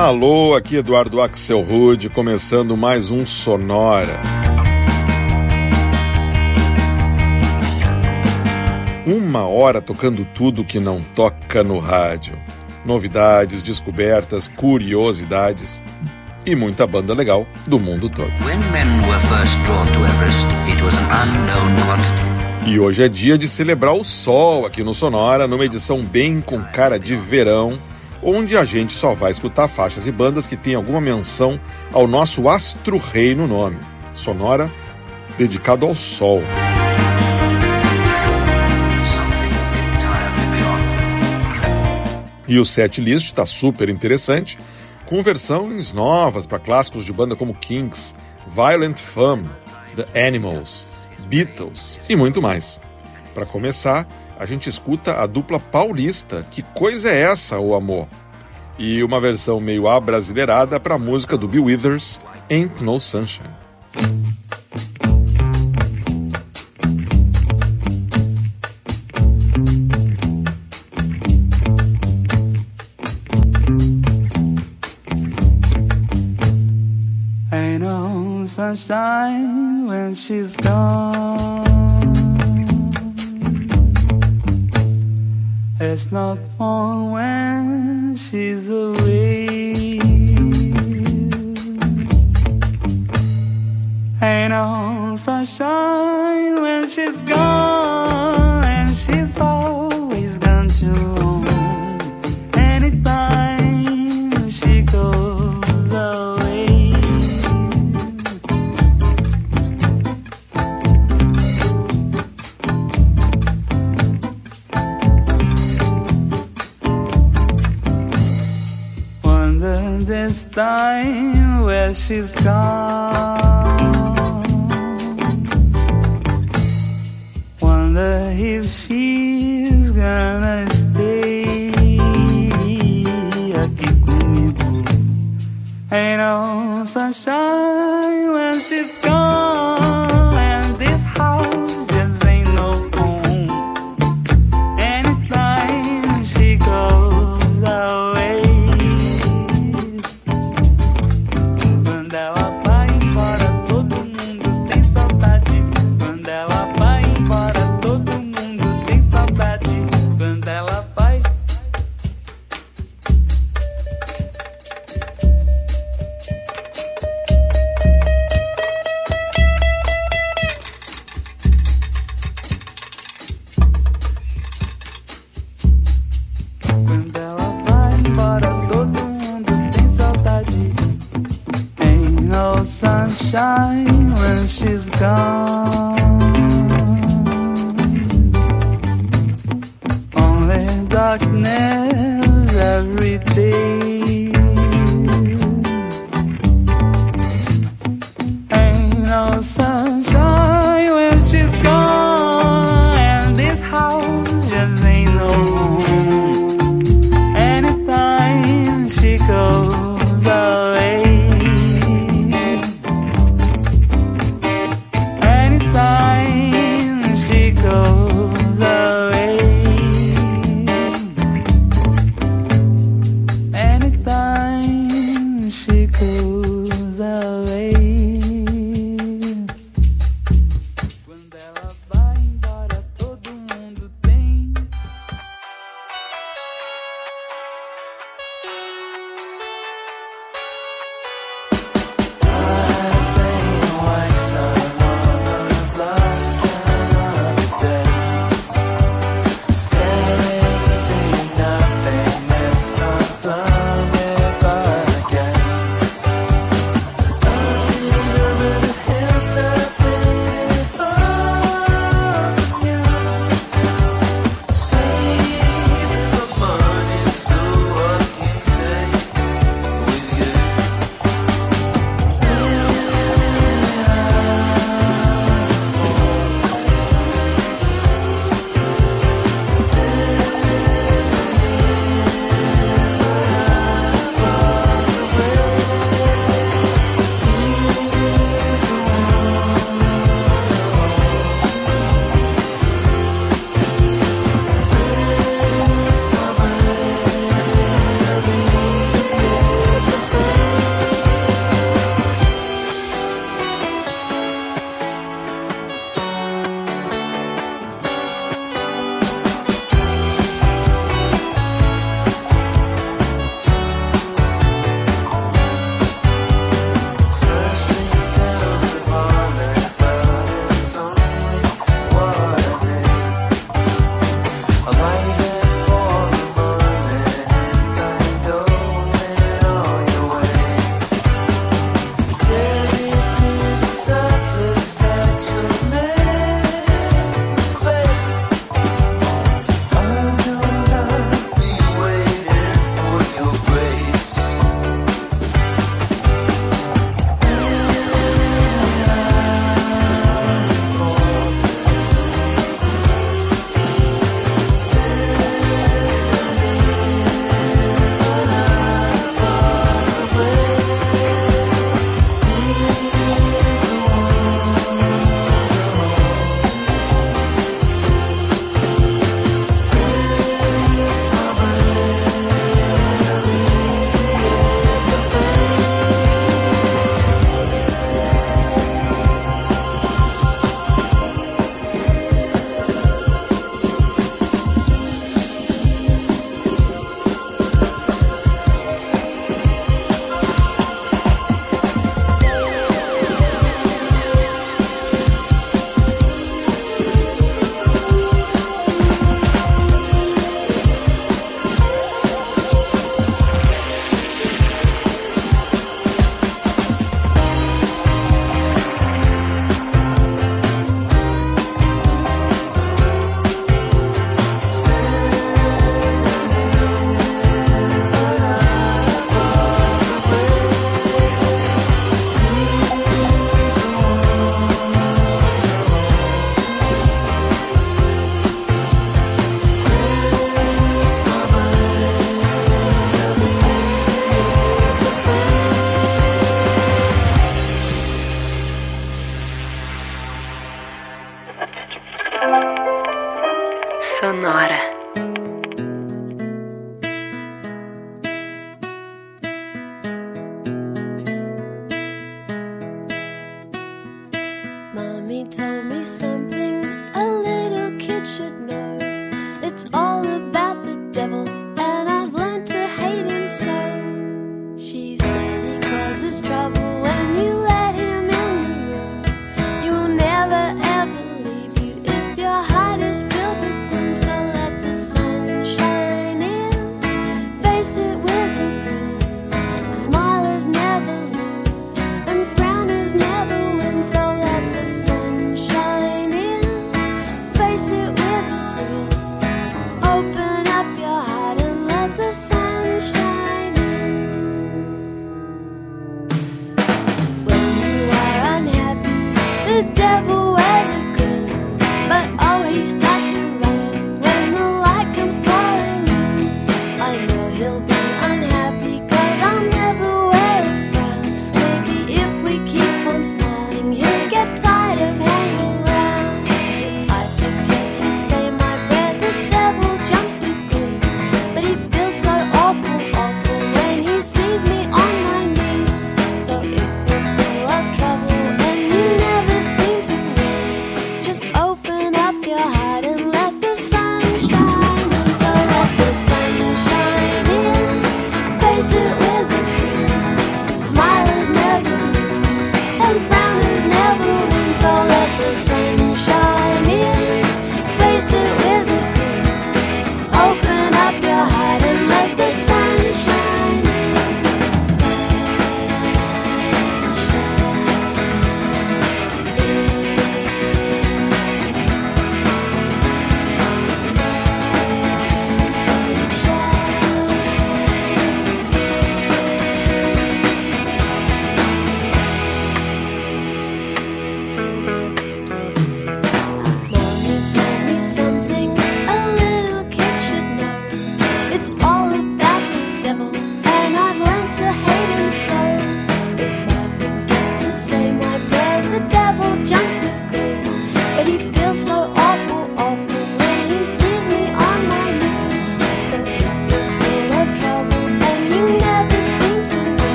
Alô, aqui Eduardo Axel Rude, começando mais um Sonora. Uma hora tocando tudo que não toca no rádio. Novidades, descobertas, curiosidades e muita banda legal do mundo todo. E hoje é dia de celebrar o sol aqui no Sonora, numa edição bem com cara de verão onde a gente só vai escutar faixas e bandas que têm alguma menção ao nosso astro rei no nome. Sonora dedicado ao Sol. E o set list está super interessante, com versões novas para clássicos de banda como Kings, Violent Femme, The Animals, Beatles e muito mais. Para começar, a gente escuta a dupla paulista Que Coisa é Essa, o Amor? E uma versão meio abrasileirada para a música do Bill Withers, Ain't No Sunshine. Ain't no sunshine when she's gone. It's not fun when she's away. Ain't no sunshine when she's gone, and she's always she's gone.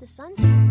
the sunshine.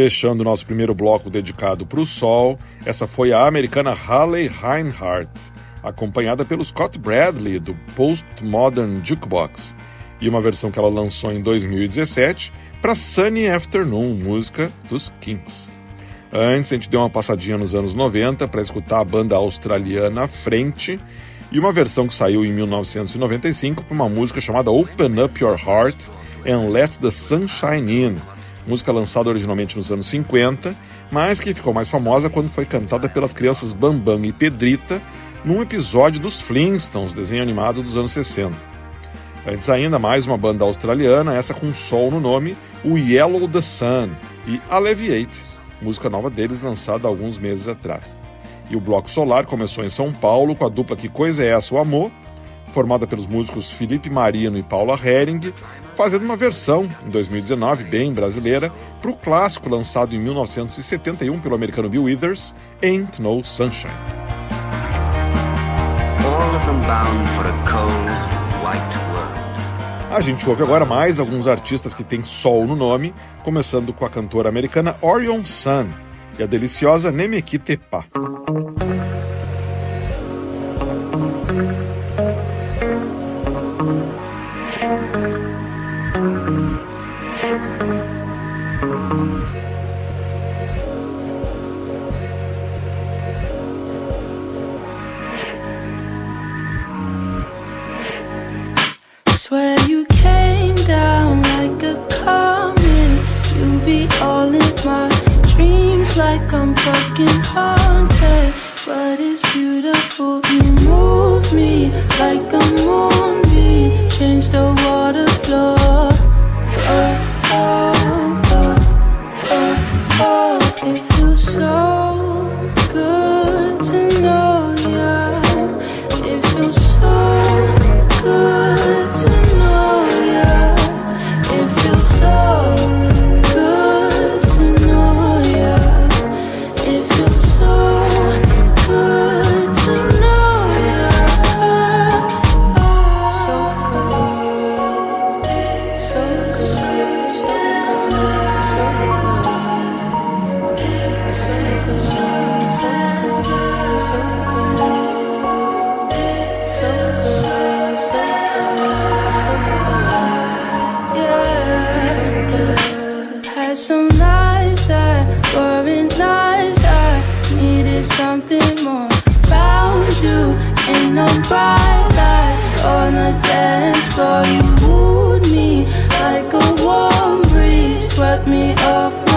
Fechando nosso primeiro bloco dedicado para o sol, essa foi a americana Halle Reinhardt, acompanhada pelo Scott Bradley do Postmodern Jukebox, e uma versão que ela lançou em 2017 para Sunny Afternoon, música dos Kinks. Antes, a gente deu uma passadinha nos anos 90 para escutar a banda australiana Frente e uma versão que saiu em 1995 para uma música chamada Open Up Your Heart and Let the Sunshine In, música lançada originalmente nos anos 50, mas que ficou mais famosa quando foi cantada pelas crianças Bambam e Pedrita num episódio dos Flintstones, desenho animado dos anos 60. Antes ainda, mais uma banda australiana, essa com sol no nome, o Yellow the Sun e Alleviate, música nova deles lançada alguns meses atrás. E o Bloco Solar começou em São Paulo com a dupla Que Coisa é Essa o Amor, formada pelos músicos Felipe Marino e Paula Hering, fazendo uma versão, em 2019, bem brasileira, para o clássico lançado em 1971 pelo americano Bill Withers, Ain't No Sunshine. A gente ouve agora mais alguns artistas que têm sol no nome, começando com a cantora americana Orion Sun e a deliciosa Nemequitepa. Música me like I'm on me. Change the cut me off.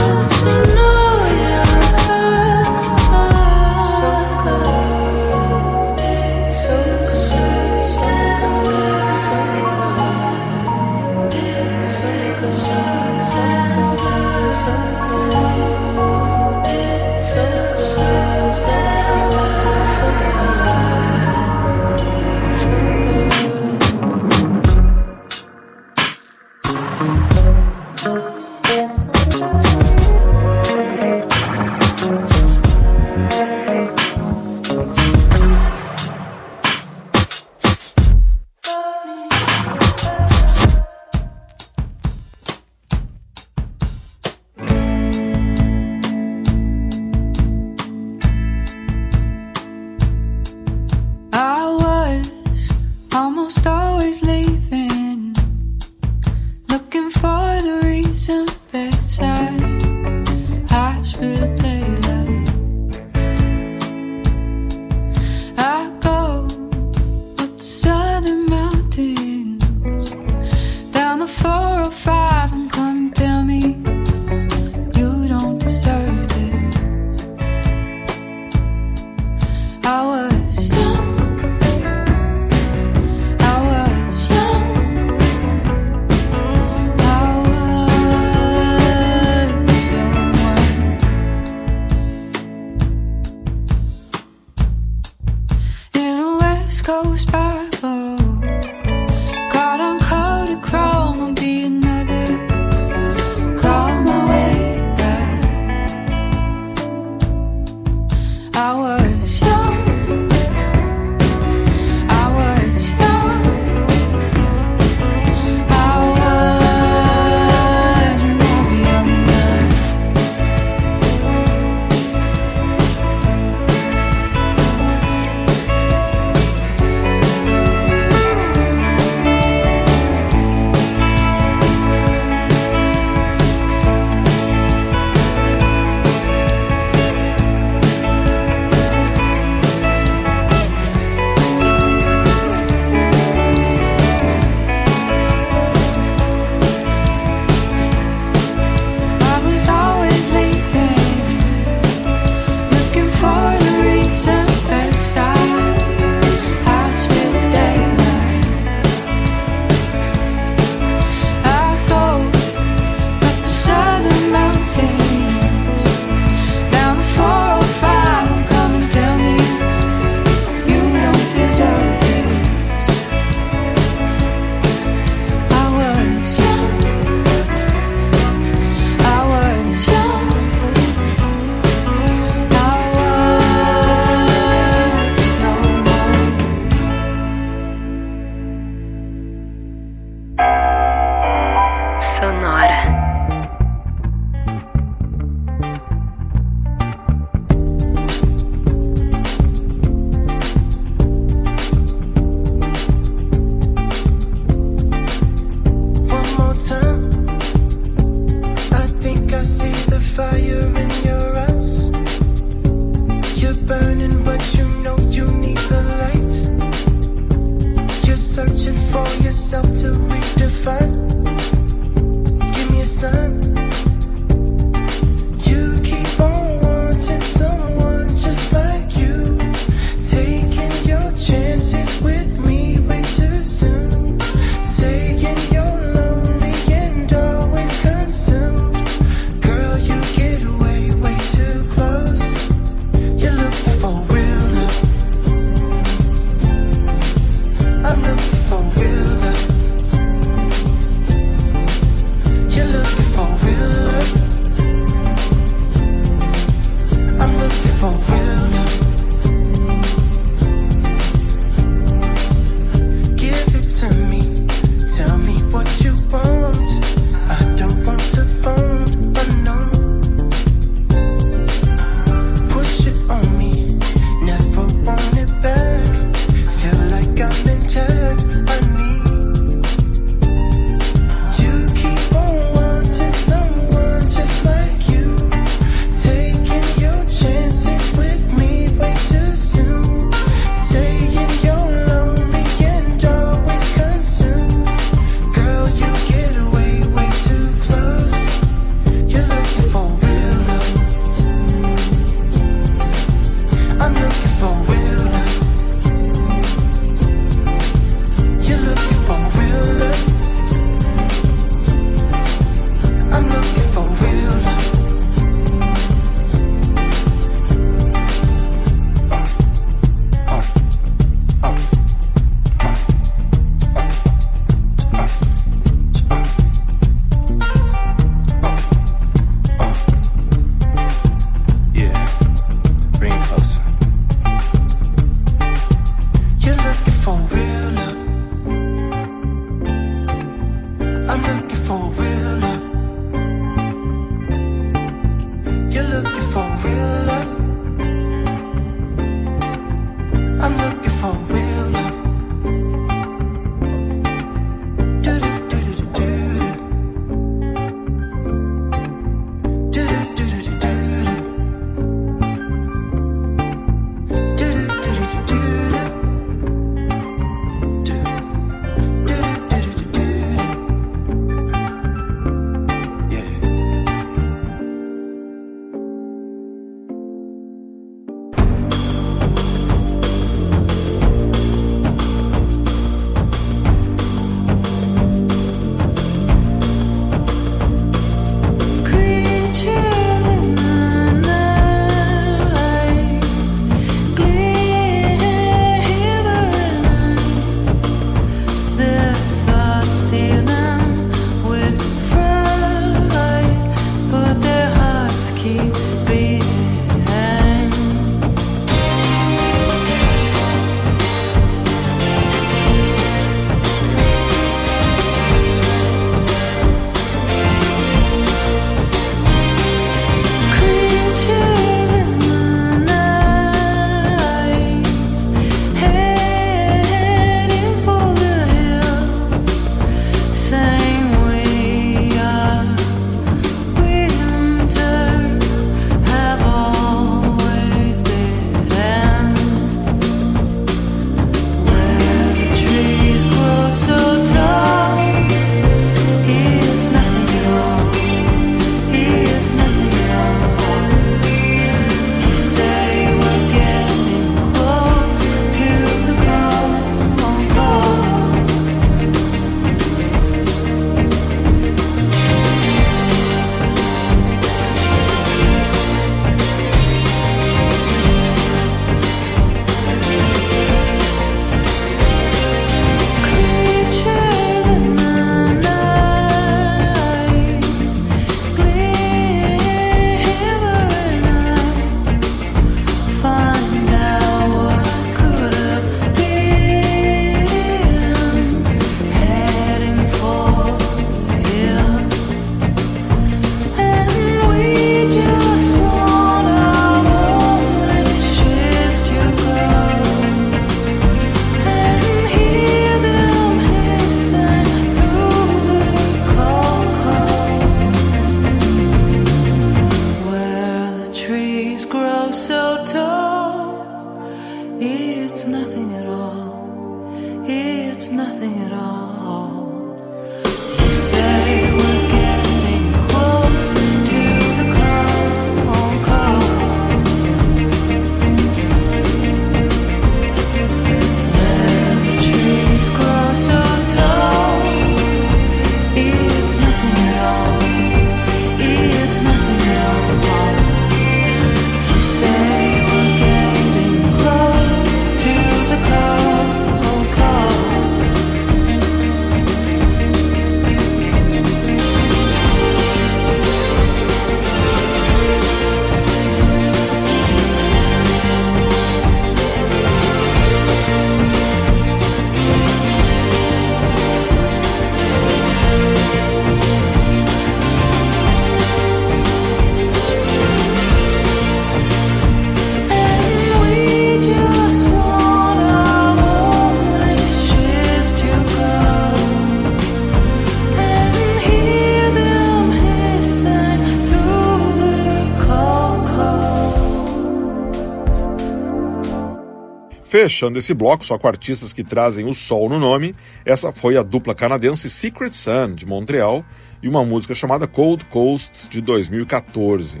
Fechando esse bloco, só com artistas que trazem o sol no nome, essa foi a dupla canadense Secret Sun, de Montreal, e uma música chamada Cold Coast, de 2014.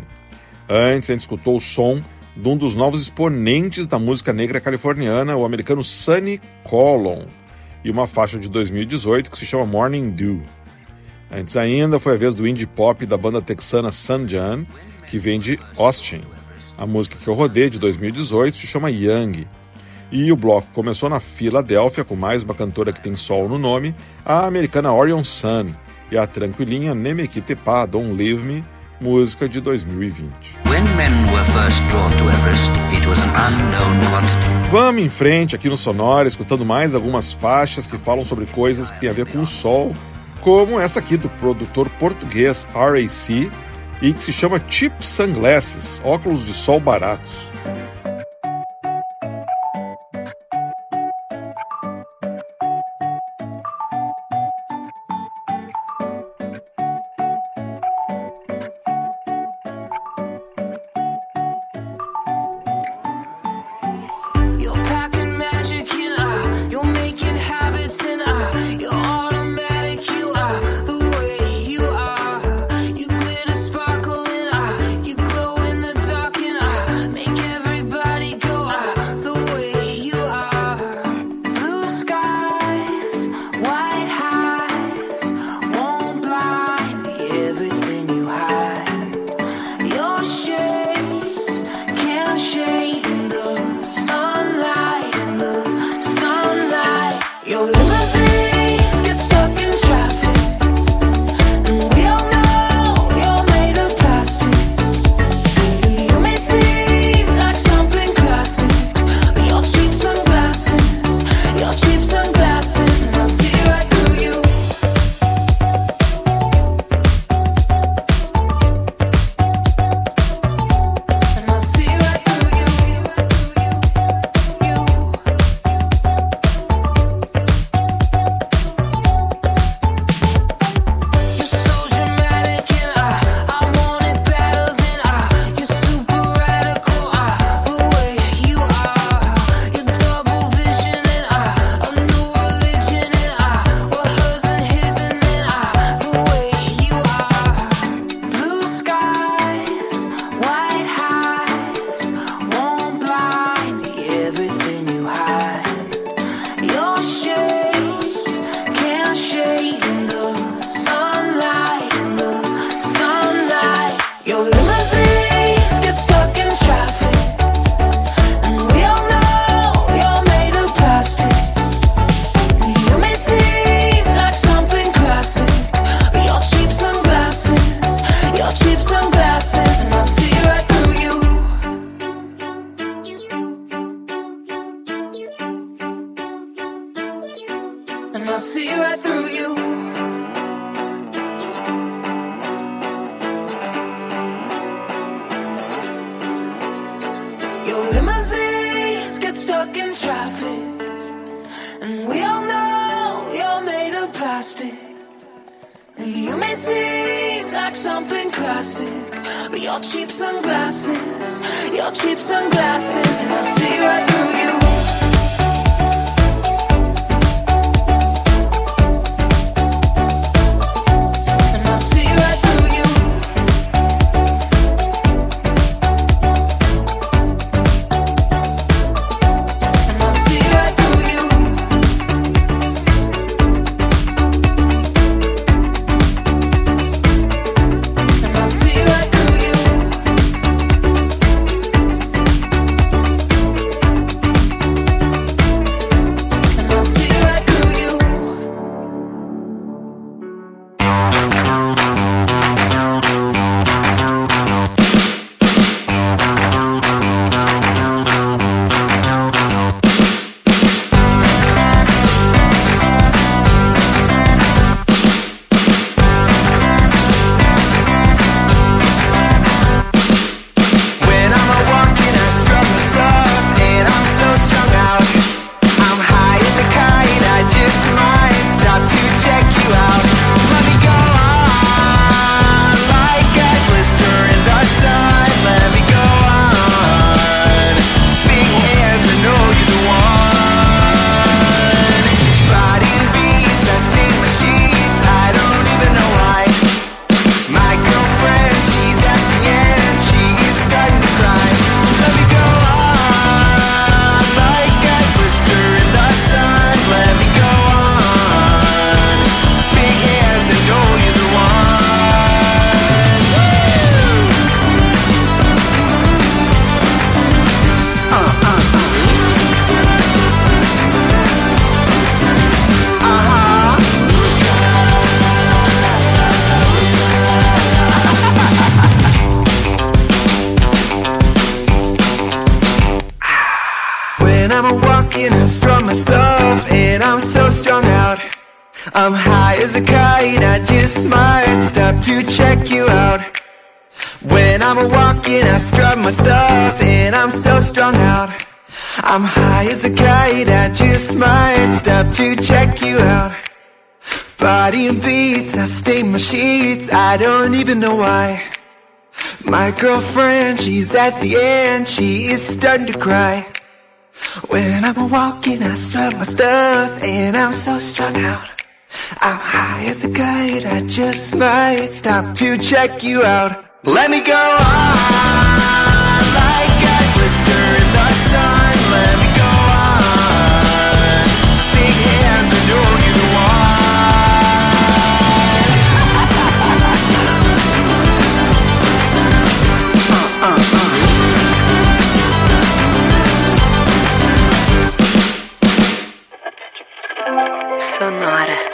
Antes, a gente escutou o som de um dos novos exponentes da música negra californiana, o americano Sonny Colon, e uma faixa de 2018 que se chama Morning Dew. Antes ainda foi a vez do indie pop da banda texana Sunjan, que vem de Austin. A música que eu rodei de 2018 se chama Young. E o bloco começou na Filadélfia com mais uma cantora que tem sol no nome, a americana Orion Sun, e a tranquilinha Nemekitepa Don't Leave Me, música de 2020. When men were first drawn to Everest, it was an unknown quantity. Vamos em frente aqui no Sonora, escutando mais algumas faixas que falam sobre coisas que têm a ver com o sol, como essa aqui do produtor português RAC e que se chama Cheap Sunglasses, óculos de sol baratos. to check you out. Body and beats, I stain my sheets, I don't even know why. My girlfriend, she's at the end, she is starting to cry. When I'm walking, I strut my stuff, and I'm so strung out. I'm high as a kite, I just might stop to check you out. Let me go on. Sonora.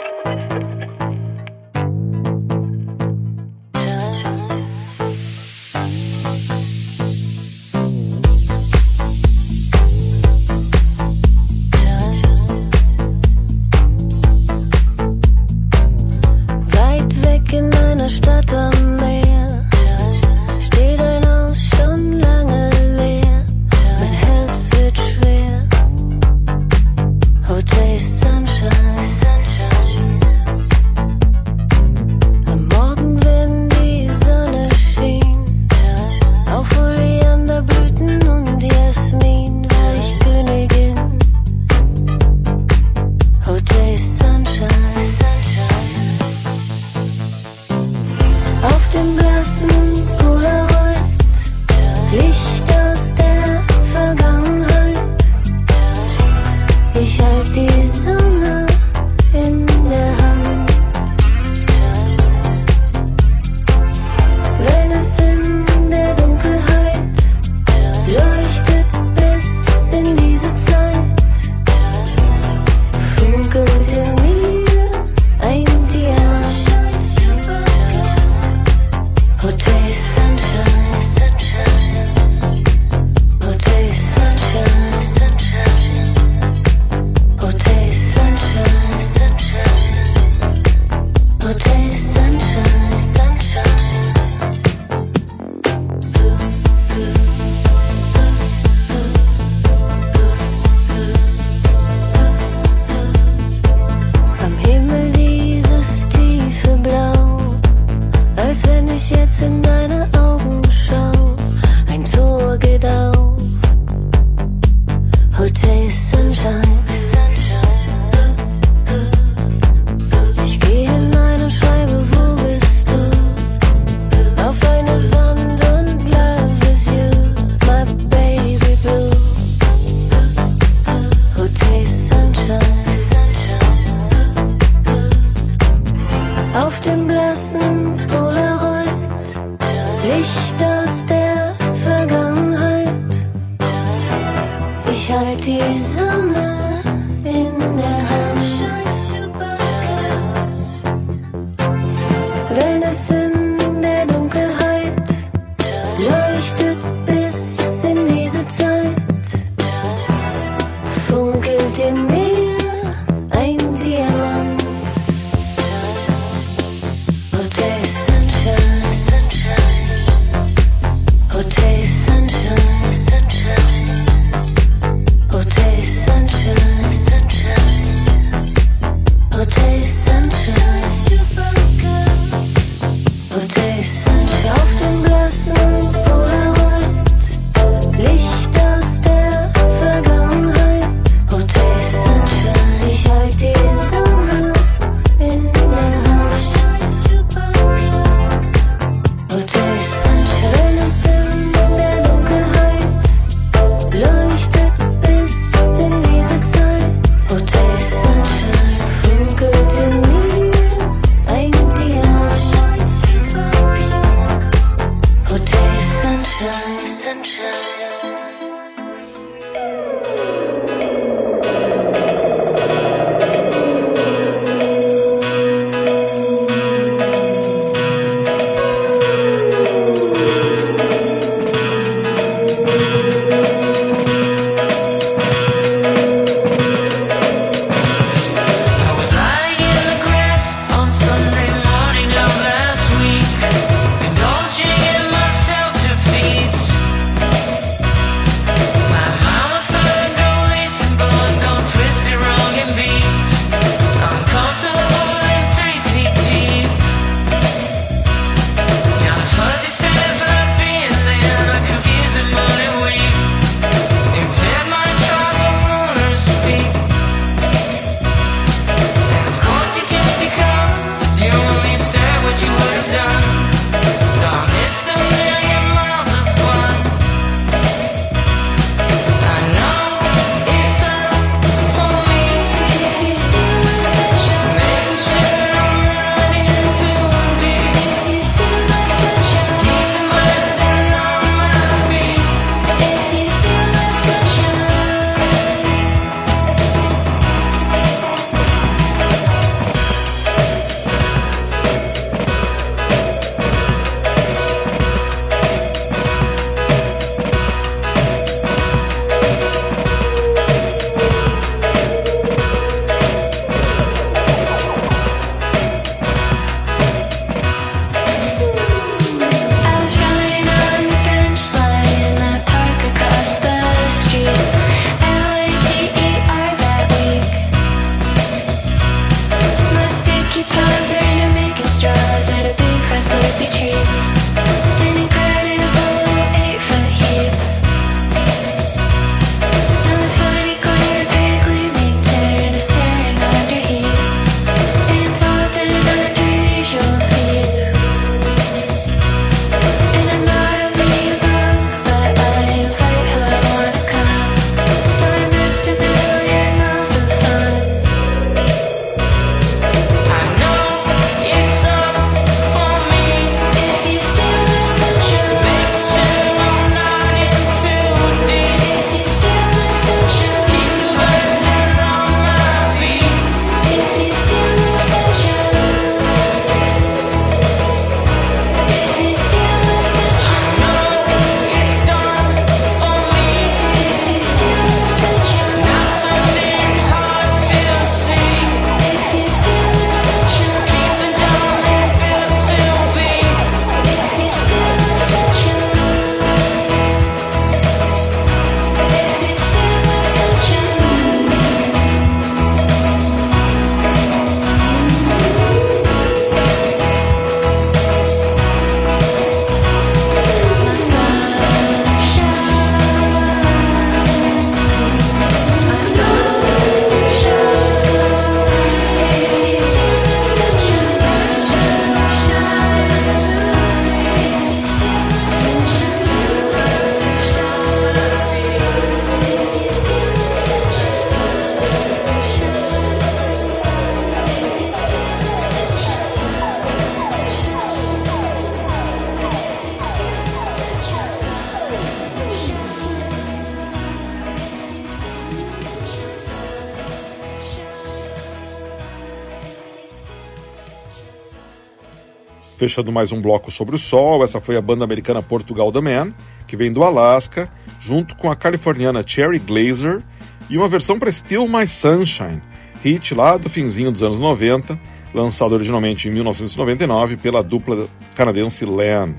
Fechando mais um bloco sobre o sol, essa foi a banda americana Portugal The Man, que vem do Alasca, junto com a californiana Cherry Glazer e uma versão para Still My Sunshine, hit lá do finzinho dos anos 90, lançado originalmente em 1999 pela dupla canadense Lan.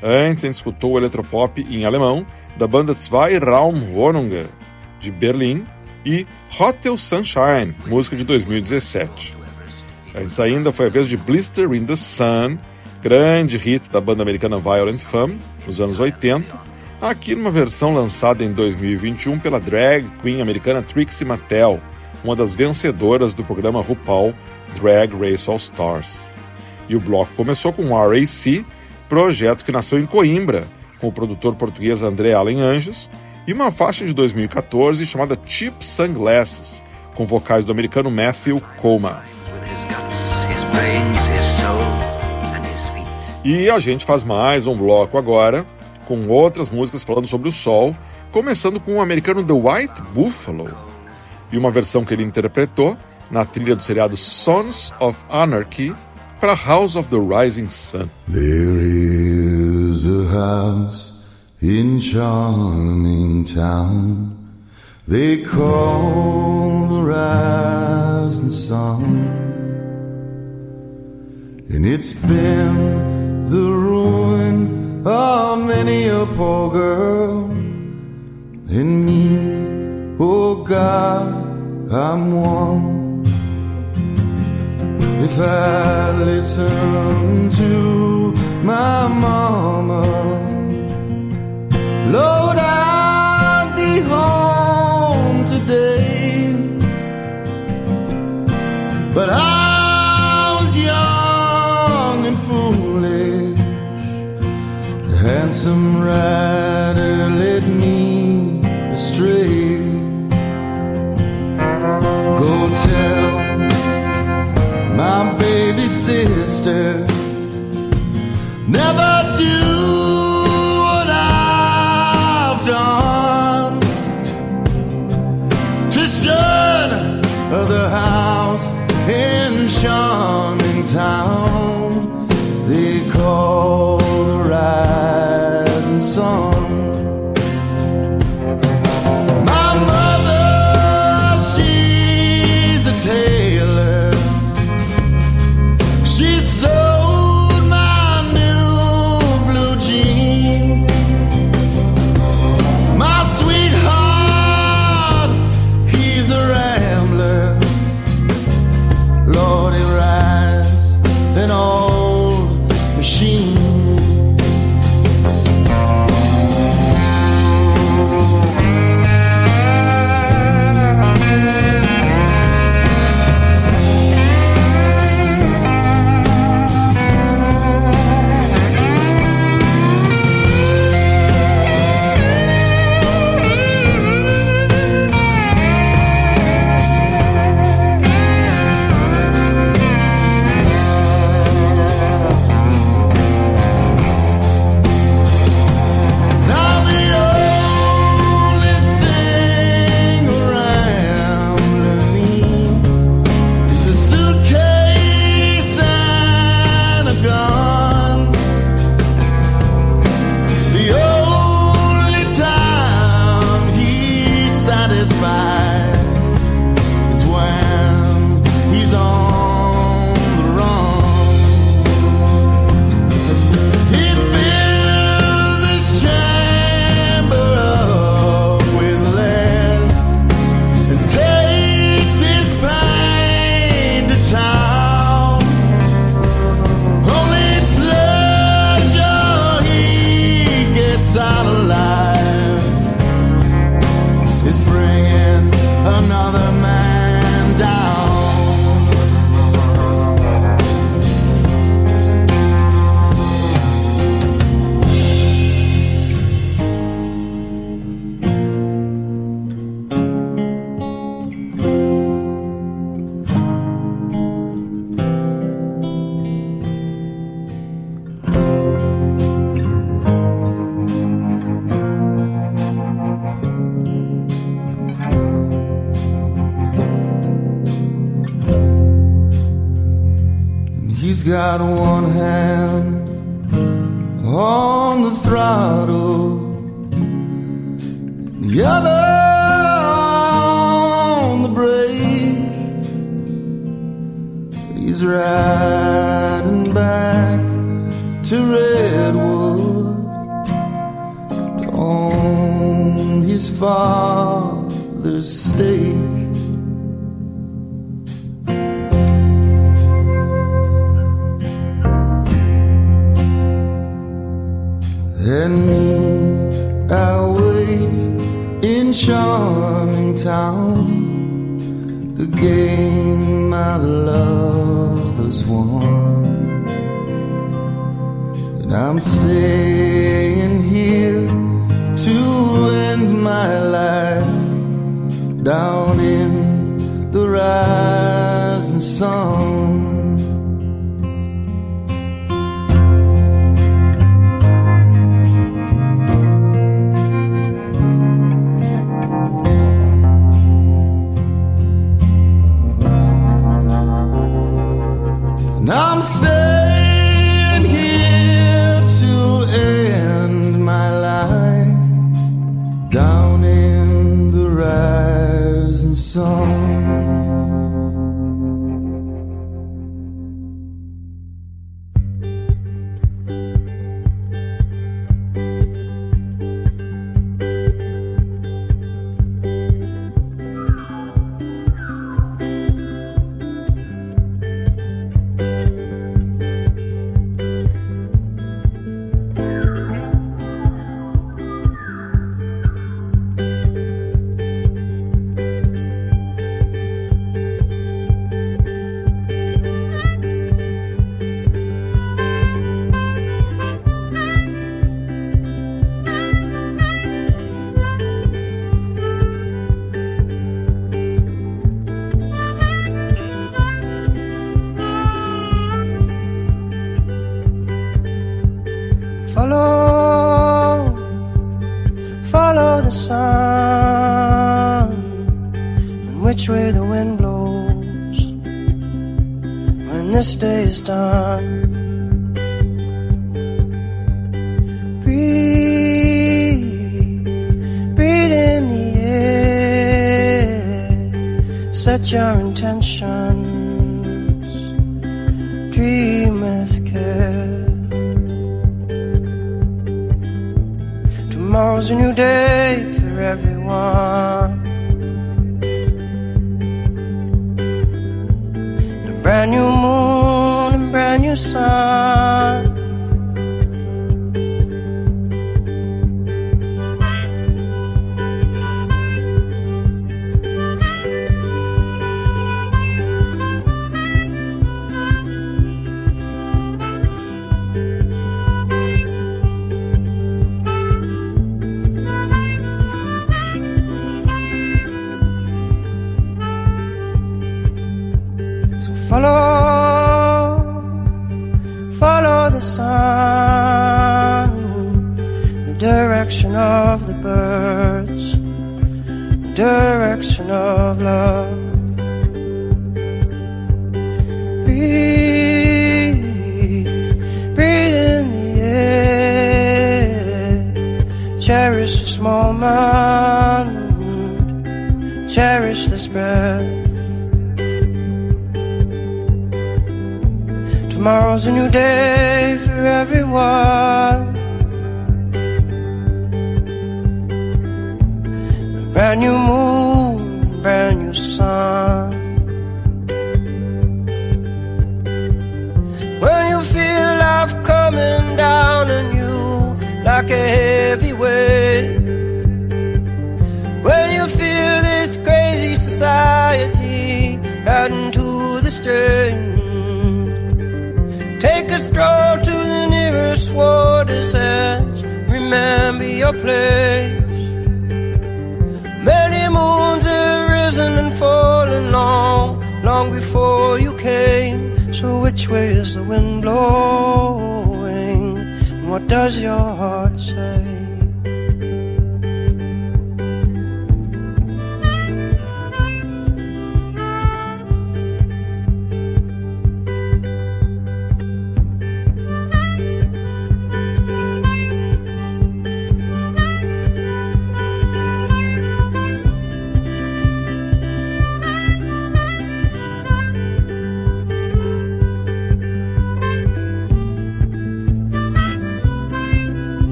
Antes a gente escutou o eletropop em alemão da banda Zwei Raumwohnungen de Berlim e Hotel Sunshine, música de 2017. Antes ainda foi a vez de Blister in the Sun, grande hit da banda americana Violent Femme, nos anos 80, aqui numa versão lançada em 2021 pela drag queen americana Trixie Mattel, uma das vencedoras do programa RuPaul Drag Race All Stars. E o bloco começou com o RAC, projeto que nasceu em Coimbra, com o produtor português André Allen Anjos, e uma faixa de 2014 chamada Cheap Sunglasses, com vocais do americano Matthew Coma. E a gente faz mais um bloco agora, com outras músicas falando sobre o sol, começando com o americano The White Buffalo, e uma versão que ele interpretou na trilha do seriado Sons of Anarchy para House of the Rising Sun. There is a house in charming town. They call the rising sun, and it's been the ruin of many a poor girl and me. Oh God, I'm one. If I listen to my mama, Lord, I'd be home today. But I Handsome rider led me astray. Go tell my baby sister never do got one hand on the throttle, the other on the brake. He's riding back to Redwood on his father's stake. charming town, the game my lovers won. And I'm staying here to end my life down in the rising sun. down in the rising sun.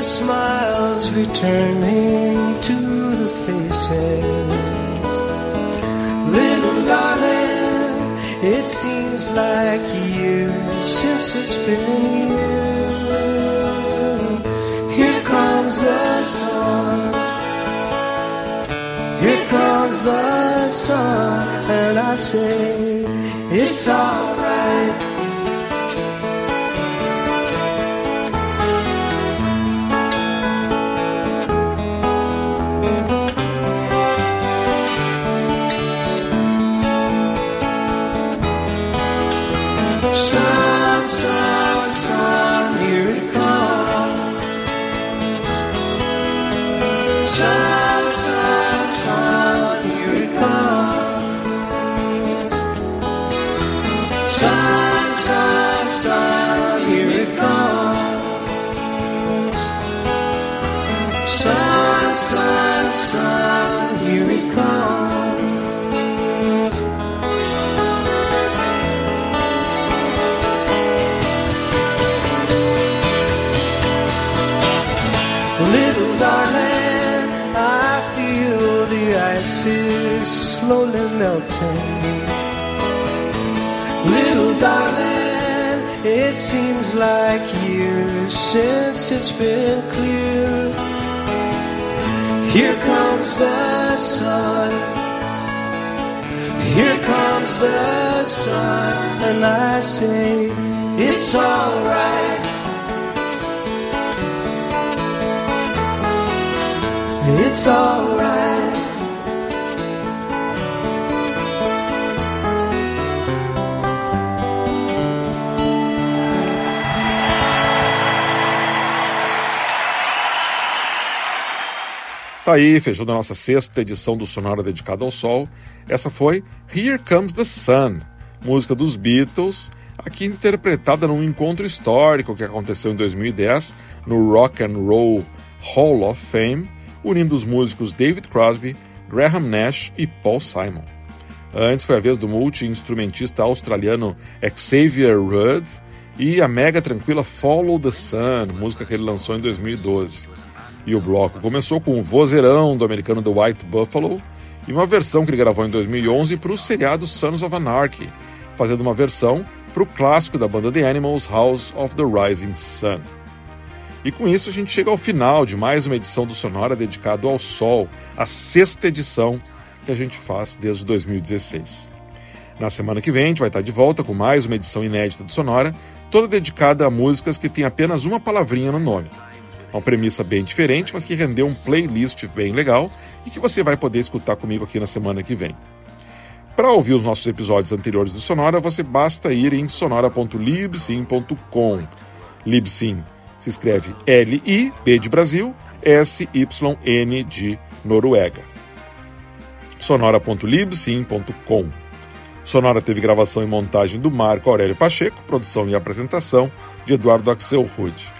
The smiles returning to the faces. Little darling, it seems like years since it's been here. Here comes the sun. Here comes the sun, and I say it's alright. It seems like years since it's been clear. Here comes the sun. Here comes the sun, and I say it's alright. It's alright. Tá aí, fechando a nossa sexta edição do Sonora dedicada ao Sol. Essa foi Here Comes the Sun, música dos Beatles, aqui interpretada num encontro histórico que aconteceu em 2010 no Rock and Roll Hall of Fame, unindo os músicos David Crosby, Graham Nash e Paul Simon. Antes foi a vez do multi-instrumentista australiano Xavier Rudd e a mega tranquila Follow the Sun, música que ele lançou em 2012. E o bloco começou com o vozeirão do americano The White Buffalo e uma versão que ele gravou em 2011 para o seriado Sons of Anarchy, fazendo uma versão para o clássico da banda The Animals, House of the Rising Sun. E com isso a gente chega ao final de mais uma edição do Sonora dedicado ao Sol, a sexta edição que a gente faz desde 2016. Na semana que vem a gente vai estar de volta com mais uma edição inédita do Sonora, toda dedicada a músicas que têm apenas uma palavrinha no nome. Uma premissa bem diferente, mas que rendeu um playlist bem legal e que você vai poder escutar comigo aqui na semana que vem. Para ouvir os nossos episódios anteriores do Sonora, você basta ir em sonora.libsyn.com. Libsyn se escreve L-I-B de Brasil, S-Y-N de Noruega. sonora.libsyn.com. Sonora teve gravação e montagem do Marco Aurélio Pacheco, produção e apresentação de Eduardo Axel Rude.